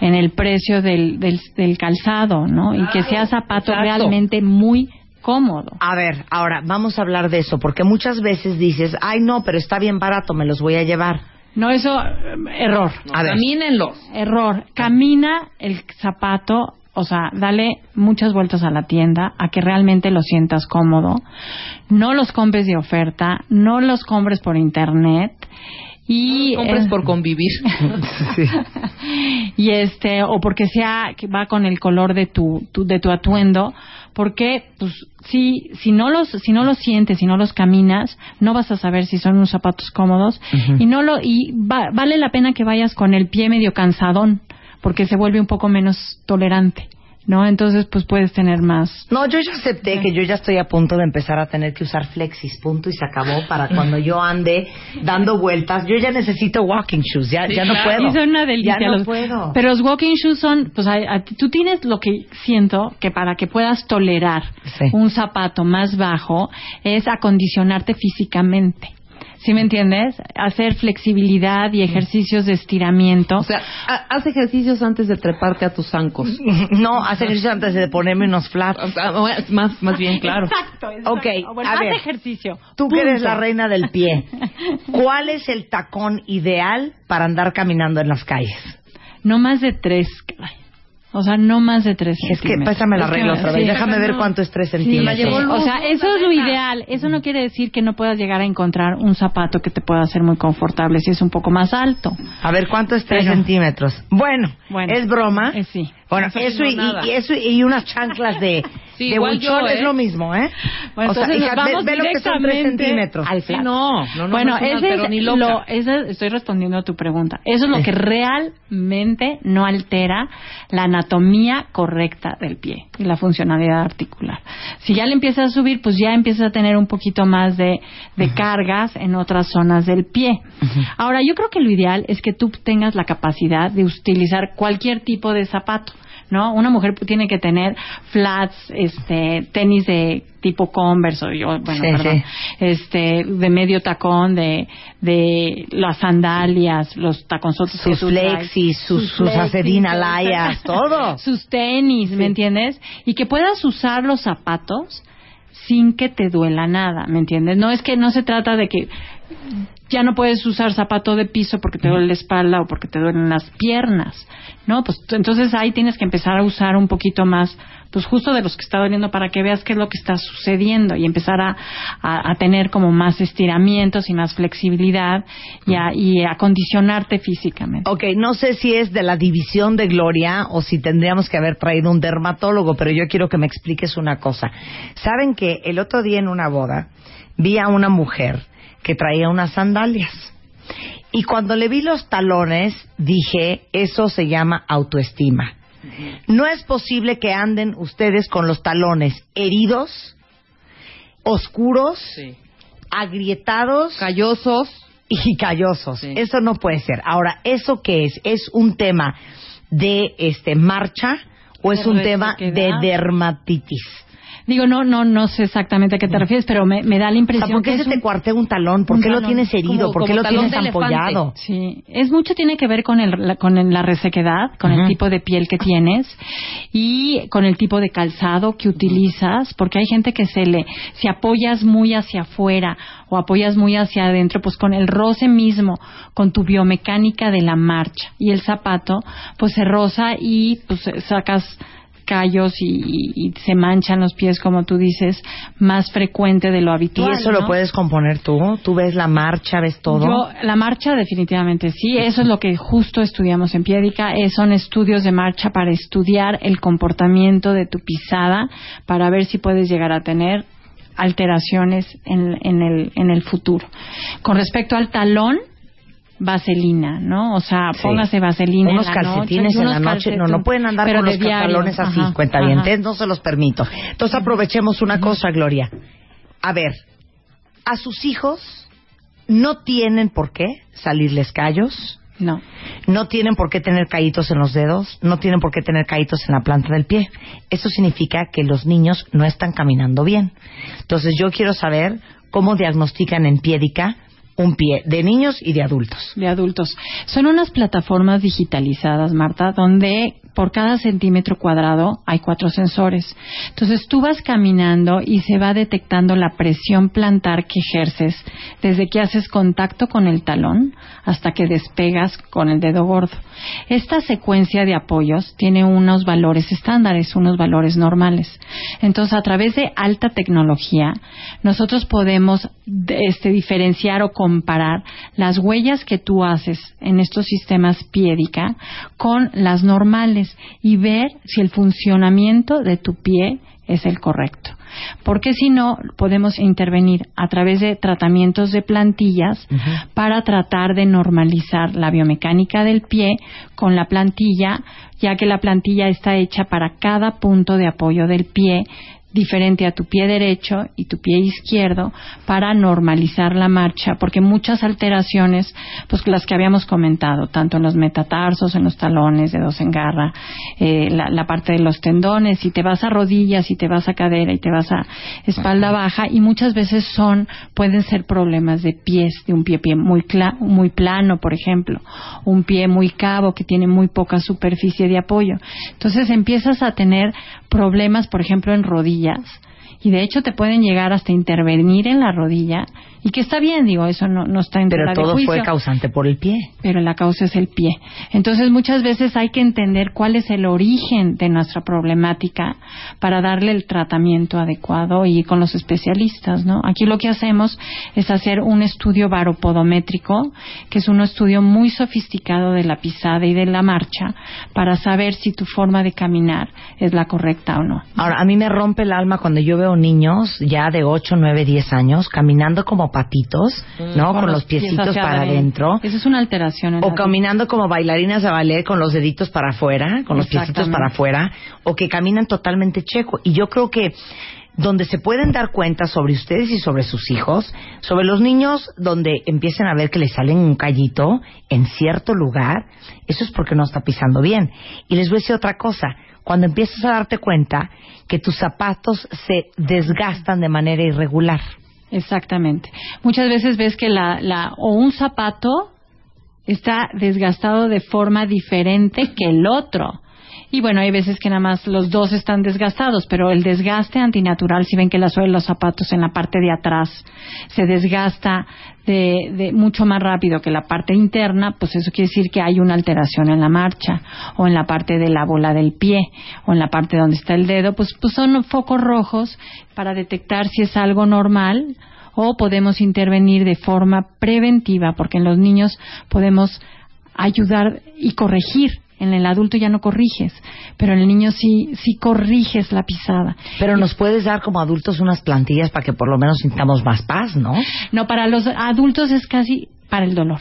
en el precio del, del, del calzado, ¿no? Y que sea zapato exacto. realmente muy cómodo. A ver, ahora vamos a hablar de eso, porque muchas veces dices, ay no, pero está bien barato, me los voy a llevar. No, eso, eh, error. A ver. Camínenlo. Error. Camina el zapato, o sea, dale muchas vueltas a la tienda a que realmente lo sientas cómodo. No los compres de oferta, no los compres por internet. Y, Compres eh, por convivir. *laughs* *laughs* y este o porque sea que va con el color de tu, tu- de tu atuendo porque pues si si no los si no los sientes si no los caminas no vas a saber si son unos zapatos cómodos. Y no lo y va- vale la pena que vayas con el pie medio cansadón porque se vuelve un poco menos tolerante no entonces pues puedes tener más No, yo ya acepté que yo ya estoy a punto de empezar a tener que usar flexis, punto y se acabó para *laughs* cuando yo ande dando vueltas. Yo ya necesito walking shoes, ya, Sí, ya no claro. puedo. Y son una delicia. Ya no los- puedo. Pero los walking shoes son, pues a- tú tienes lo que siento que para que puedas tolerar Sí. un zapato más bajo es acondicionarte físicamente. ¿Sí me entiendes? Hacer flexibilidad y ejercicios de estiramiento. O sea, ha- haz ejercicios antes de treparte a tus zancos. *laughs* No, hace ejercicio antes de ponerme unos flats. O sea, bueno, más, más bien, claro. Exacto, exacto. Ok, Bueno, a haz ver. ejercicio. Tú que eres la reina del pie, *laughs* ¿cuál es el tacón ideal para andar caminando en las calles? No más de tres. O sea, no más de tres Es que centímetros. pésame la regla otra vez. sí. Déjame ver cuánto es tres Sí, centímetros. o sea, eso es lo ideal. Eso no quiere decir que no puedas llegar a encontrar un zapato que te pueda hacer muy confortable si es un poco más alto. A ver, ¿cuánto es tres Pero- centímetros? Bueno, Bueno, es broma. eh, sí. Bueno, Eso y, y eso y unas chanclas de, *laughs* Sí, de buchón yo, ¿eh? es lo mismo, ¿eh? Bueno, o sea, entonces hija, nos ve, lo que son tres centímetros. al Sí, no, no, no. bueno, no es ese pero es ni loca. lo, ese- estoy respondiendo a tu pregunta. Eso es lo que realmente no altera la anatomía correcta del pie y la funcionalidad articular. Si ya le empiezas a subir, pues ya empiezas a tener un poquito más de, de cargas en otras zonas del pie. Ahora, yo creo que lo ideal es que tú tengas la capacidad de utilizar cualquier tipo de zapato. ¿No? Una mujer tiene que tener flats, este, tenis de tipo Converse o yo, bueno, Sí, perdón, sí. este, de medio tacón, de, de las sandalias, los taconzotes Sus flexis, sus, sus todo. layas, *laughs* todo. sus tenis, ¿me entiendes? Y que puedas usar los zapatos sin que te duela nada, ¿me entiendes? No es que no se trata de que ya no puedes usar zapato de piso porque te duele la espalda o porque te duelen las piernas, ¿no? Pues entonces ahí tienes que empezar a usar un poquito más, pues justo de los que está doliendo para que veas qué es lo que está sucediendo y empezar a, a- tener como más estiramientos y más flexibilidad y a, y a acondicionarte físicamente. Ok, no sé si es de la división de Gloria o si tendríamos que haber traído un dermatólogo, pero yo quiero que me expliques una cosa. Saben que el otro día en una boda vi a una mujer que traía unas sandalias. Y cuando le vi los talones, dije, eso se llama autoestima. No es posible que anden ustedes con los talones heridos, oscuros, Sí. agrietados Callosos. y callosos. Sí. Eso no puede ser. Ahora, ¿eso qué es? ¿Es un tema de este marcha o es un tema de dermatitis? Digo, no, no, no sé exactamente a qué te refieres, pero me, me da la O sea, impresión ¿por qué que se un- te cuartea un talón? ¿Por un qué lo tienes herido? Como- ¿Por qué lo tienes ampollado? Sí, es mucho tiene que ver con el, la, con el- la resequedad, con el tipo de piel que tienes y con el tipo de calzado que utilizas, porque hay gente que se le, si apoyas muy hacia afuera o apoyas muy hacia adentro, pues con el roce mismo, con tu biomecánica de la marcha y el zapato, pues se roza y pues sacas callos y, y- y se manchan los pies, como tú dices, más frecuente de lo ¿Y habitual. eso lo puedes componer tú? ¿Tú ves la marcha, ves todo? Yo, la marcha definitivamente sí, eso es lo que justo estudiamos en Piédica, eh, son estudios de marcha para estudiar el comportamiento de tu pisada, para ver si puedes llegar a tener alteraciones en, en el, en el futuro. Con respecto al talón, vaselina, ¿no? O sea, Sí. póngase vaselina unos en la calcetines noche, en la noche. No, no pueden andar con los pantalones así, Ajá, cuentavientes, ajá. no se los permito. Entonces aprovechemos una cosa, Gloria. A ver, a sus hijos no tienen por qué salirles callos, No. no tienen por qué tener callitos en los dedos, no tienen por qué tener callitos en la planta del pie. Eso significa que los niños no están caminando bien. Entonces yo quiero saber cómo diagnostican en piédica un pie de niños y de adultos. de adultos. Son unas plataformas digitalizadas, Marta, donde por cada centímetro cuadrado hay cuatro sensores. Entonces tú vas caminando y se va detectando la presión plantar que ejerces desde que haces contacto con el talón hasta que despegas con el dedo gordo. Esta secuencia de apoyos tiene unos valores estándares, unos valores normales. Entonces, a través de alta tecnología, nosotros podemos de- este, diferenciar o comparar las huellas que tú haces en estos sistemas piédica con las normales y ver si el funcionamiento de tu pie es el correcto. Porque si no, podemos intervenir a través de tratamientos de plantillas para tratar de normalizar la biomecánica del pie con la plantilla, ya que la plantilla está hecha para cada punto de apoyo del pie diferente a tu pie derecho y tu pie izquierdo para normalizar la marcha, porque muchas alteraciones, pues las que habíamos comentado, tanto en los metatarsos, en los talones, dedos en garra, eh, la, la parte de los tendones, y te vas a rodillas, y te vas a cadera, y te vas a espalda baja, y muchas veces son, pueden ser problemas de pies, de un pie, pie muy, cla- muy plano, por ejemplo, un pie muy cabo que tiene muy poca superficie de apoyo. Entonces empiezas a tener problemas, por ejemplo, en rodillas, y de hecho te pueden llegar hasta intervenir en la rodilla, y que está bien, digo, eso no, no está en Pero de todo juicio fue causante por el pie. pero la causa es el pie. Entonces muchas veces hay que entender cuál es el origen de nuestra problemática para darle el tratamiento adecuado y con los especialistas, ¿no? Aquí lo que hacemos es hacer un estudio baropodométrico, que es un estudio muy sofisticado de la pisada y de la marcha para saber si tu forma de caminar es la correcta o no. Ahora, a mí me rompe el alma cuando yo veo niños ya de 8, 9, 10 años caminando como patitos, ¿no? Con, los piecitos para adentro. Esa es una alteración en O caminando como bailarinas de ballet con los deditos para afuera, con los piecitos para afuera, o que caminan totalmente checo. Y yo creo que donde se pueden dar cuenta sobre ustedes y sobre sus hijos, sobre los niños donde empiecen a ver que les salen un callito en cierto lugar, eso es porque no está pisando bien. Y les voy a decir otra cosa, cuando empiezas a darte cuenta que tus zapatos se desgastan de manera irregular. Exactamente. Muchas veces ves que la, la, o un zapato está desgastado de forma diferente que el otro. Y bueno, hay veces que nada más los dos están desgastados, pero el desgaste antinatural, si ven que la suela de los zapatos en la parte de atrás se desgasta de, de mucho más rápido que la parte interna, pues eso quiere decir que hay una alteración en la marcha, o en la parte de la bola del pie, o en la parte donde está el dedo, pues, pues son focos rojos para detectar si es algo normal o podemos intervenir de forma preventiva, porque en los niños podemos ayudar y corregir. En el adulto ya no corriges, pero en el niño sí, sí corriges la pisada. Pero nos puedes dar como adultos unas plantillas para que por lo menos sintamos más paz, ¿no? No, para los adultos es casi para el dolor.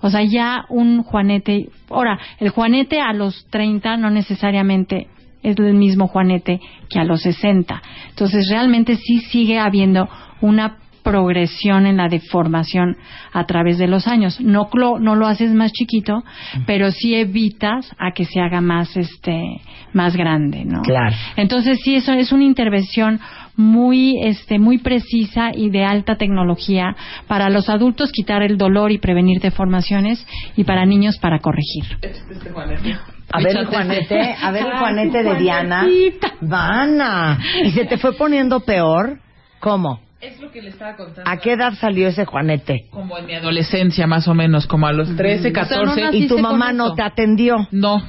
O sea, ya un juanete. Ahora, el juanete a los 30 no necesariamente es el mismo juanete que a los 60. Entonces, realmente sí sigue habiendo una progresión en la deformación a través de los años. No, lo- no lo haces más chiquito, pero sí evitas a que se haga más, este, más grande, ¿no? Claro. Entonces sí, eso es una intervención muy, este, muy precisa y de alta tecnología para los adultos quitar el dolor y prevenir deformaciones y para niños para corregir. A ver el Juanete, a ver el Juanete de Diana. Vana. ¿Y se te fue poniendo peor? ¿Cómo? Es lo que le estaba contando. ¿A qué edad salió ese Juanete? Como en mi adolescencia, más o menos, como a los 13, O sea, no 14. Y tu ¿Naciste mamá no te atendió. No.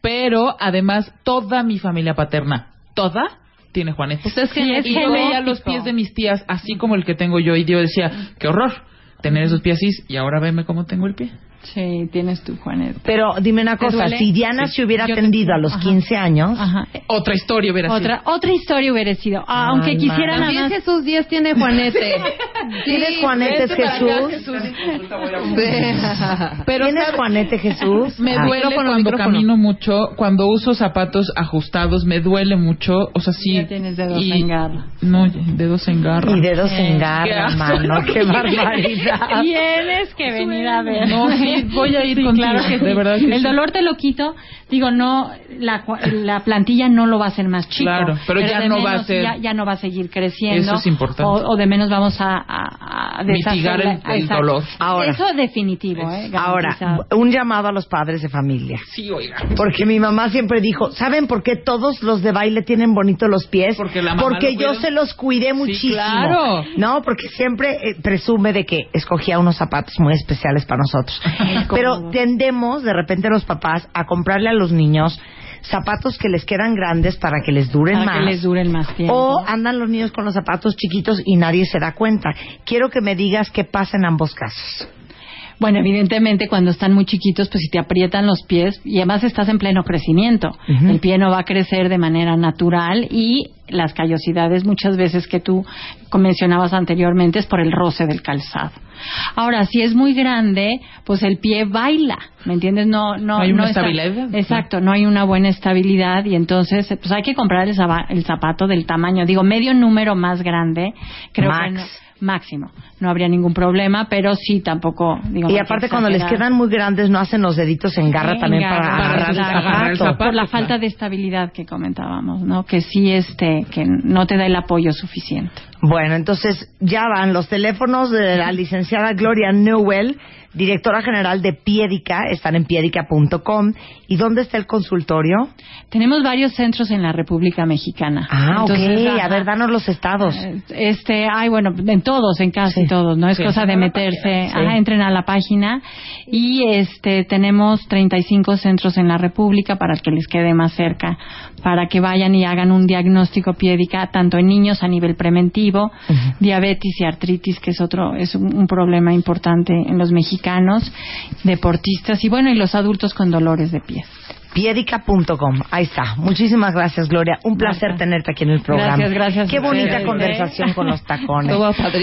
Pero además, toda mi familia paterna, toda, tiene Juanetes. Pues es Sí, es y yo veía los pies de mis tías, así como el que tengo yo, y yo decía, qué horror tener esos pies así, y ahora veme cómo tengo el pie. Sí, tienes tu Juanete. Pero dime una ¿Te cosa, duele? si Diana Sí. se hubiera Yo te- atendido a los Ajá. 15 años, Ajá. Otra historia hubiera sido. Otra, otra historia hubiera sido. Ah, Ay, aunque quisiera nada más. Jesús Díaz tiene Juanete. ¿Tienes acá, Jesús? Sí. *laughs* Pero ¿tienes. Juanete Jesús? Me Ah. duele cuando micrófono. camino mucho, cuando uso zapatos ajustados, me duele mucho, o sea, sí. Ya tienes dedos y- en garra. No, dedos en garra. Y dedos en Qué garra, mano, *laughs* qué barbaridad. Tienes que venir a ver. No, sí, voy a ir Sí, contigo, claro que de sí. verdad que El sí. dolor te lo quito. Digo, no, la, cua- la plantilla no lo va a hacer más chico. Claro, pero ya no va a ser- Ya, ya no va a seguir creciendo. Eso es importante. O, o de menos vamos a, a, a Mitigar el- dolor. Ahora. Eso definitivo, ¿eh? Ahora, un llamado a los padres de familia. Sí, oiga. Porque mi mamá siempre dijo, ¿saben por qué todos los de baile tienen bonitos los pies? Porque la mamá Porque yo cuida. se los cuidé muchísimo. claro. No, porque siempre eh, presume de que escogía unos zapatos muy especiales para nosotros. *laughs* Pero tendemos de repente los papás a comprarle a los niños zapatos que les quedan grandes para que les duren para más. que les duren más tiempo. O andan los niños con los zapatos chiquitos y nadie se da cuenta. Quiero que me digas qué pasa en ambos casos. Bueno, evidentemente cuando están muy chiquitos, pues si te aprietan los pies y además estás en pleno crecimiento, el pie no va a crecer de manera natural y las callosidades muchas veces que tú mencionabas anteriormente es por el roce del calzado. Ahora, si es muy grande, pues el pie baila, ¿me entiendes? No, no, No hay una estabilidad. Exacto, no hay una buena estabilidad y entonces, pues hay que comprar el, zapato del tamaño, digo, medio número más grande, creo Max. que no, máximo, no habría ningún problema, pero sí tampoco, digo, Y no aparte cuando les quedan muy grandes no hacen los deditos en garra Sí, también en para garra, agarrar el zapato. por la falta de estabilidad que comentábamos, ¿no? Que sí, este, que no te da el apoyo suficiente. Bueno, entonces ya van los teléfonos de la licenciada Gloria Newell, directora general de Piedica, están en piedica.com. ¿Y dónde está el consultorio? Tenemos varios centros en la República Mexicana. Ah, Entonces, ok. A ver, danos los estados. Este, ay, bueno, en todos, en casi Sí. todos, ¿no? Es Sí. cosa de meterse, Sí. ajá, entren a la página y este, tenemos 35 centros en la República para que les quede más cerca, para que vayan y hagan un diagnóstico piédica tanto en niños a nivel preventivo, diabetes y artritis, que es otro, es un, un problema importante en los mexicanos, deportistas y bueno, y los adultos con dolores de pies. Piedica.com. Ahí está. Muchísimas gracias, Gloria. Un placer tenerte aquí en el programa. Gracias, gracias Qué bonita conversación ¿eh? con los tacones.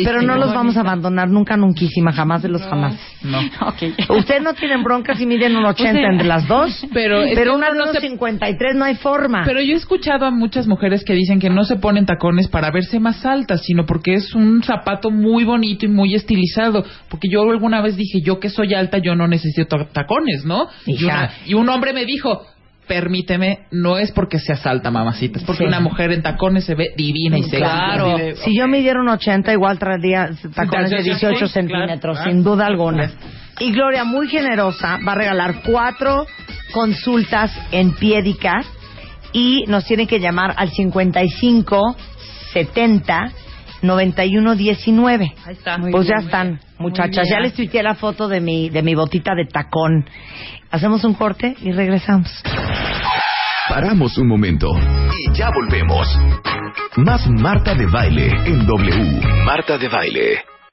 Pero no los vamos a abandonar nunca, nunquísima, jamás de los jamás. No. *laughs* Ustedes no tienen broncas y miden un 80 Usted- entre las dos. *laughs* Pero pero uno una de no unos se- 53 no hay forma. Pero yo he escuchado a muchas mujeres que dicen que no se ponen tacones para verse más altas, sino porque es un zapato muy bonito y muy estilizado. Porque yo alguna vez dije, yo que soy alta, yo no necesito tacones, ¿no? Y, Hija. una- y un hombre me dijo, permíteme, no es porque seas alta, mamacita, es porque Sí. una mujer en tacones se ve divina y se Claro. Si yo midiera un 80, igual traería tacones de Sí, 18 sí, centímetros, claro, sin duda alguna. Y Gloria, muy generosa, va a regalar cuatro consultas en Piedica y nos tienen que llamar al 55 70 91 19. Ahí está. Muy pues ya están, muchachas. Ya les tuiteé la foto de mi, de mi botita de tacón. Hacemos un corte y regresamos. Paramos un momento y ya volvemos. Más Marta de Baile en W. Marta de Baile.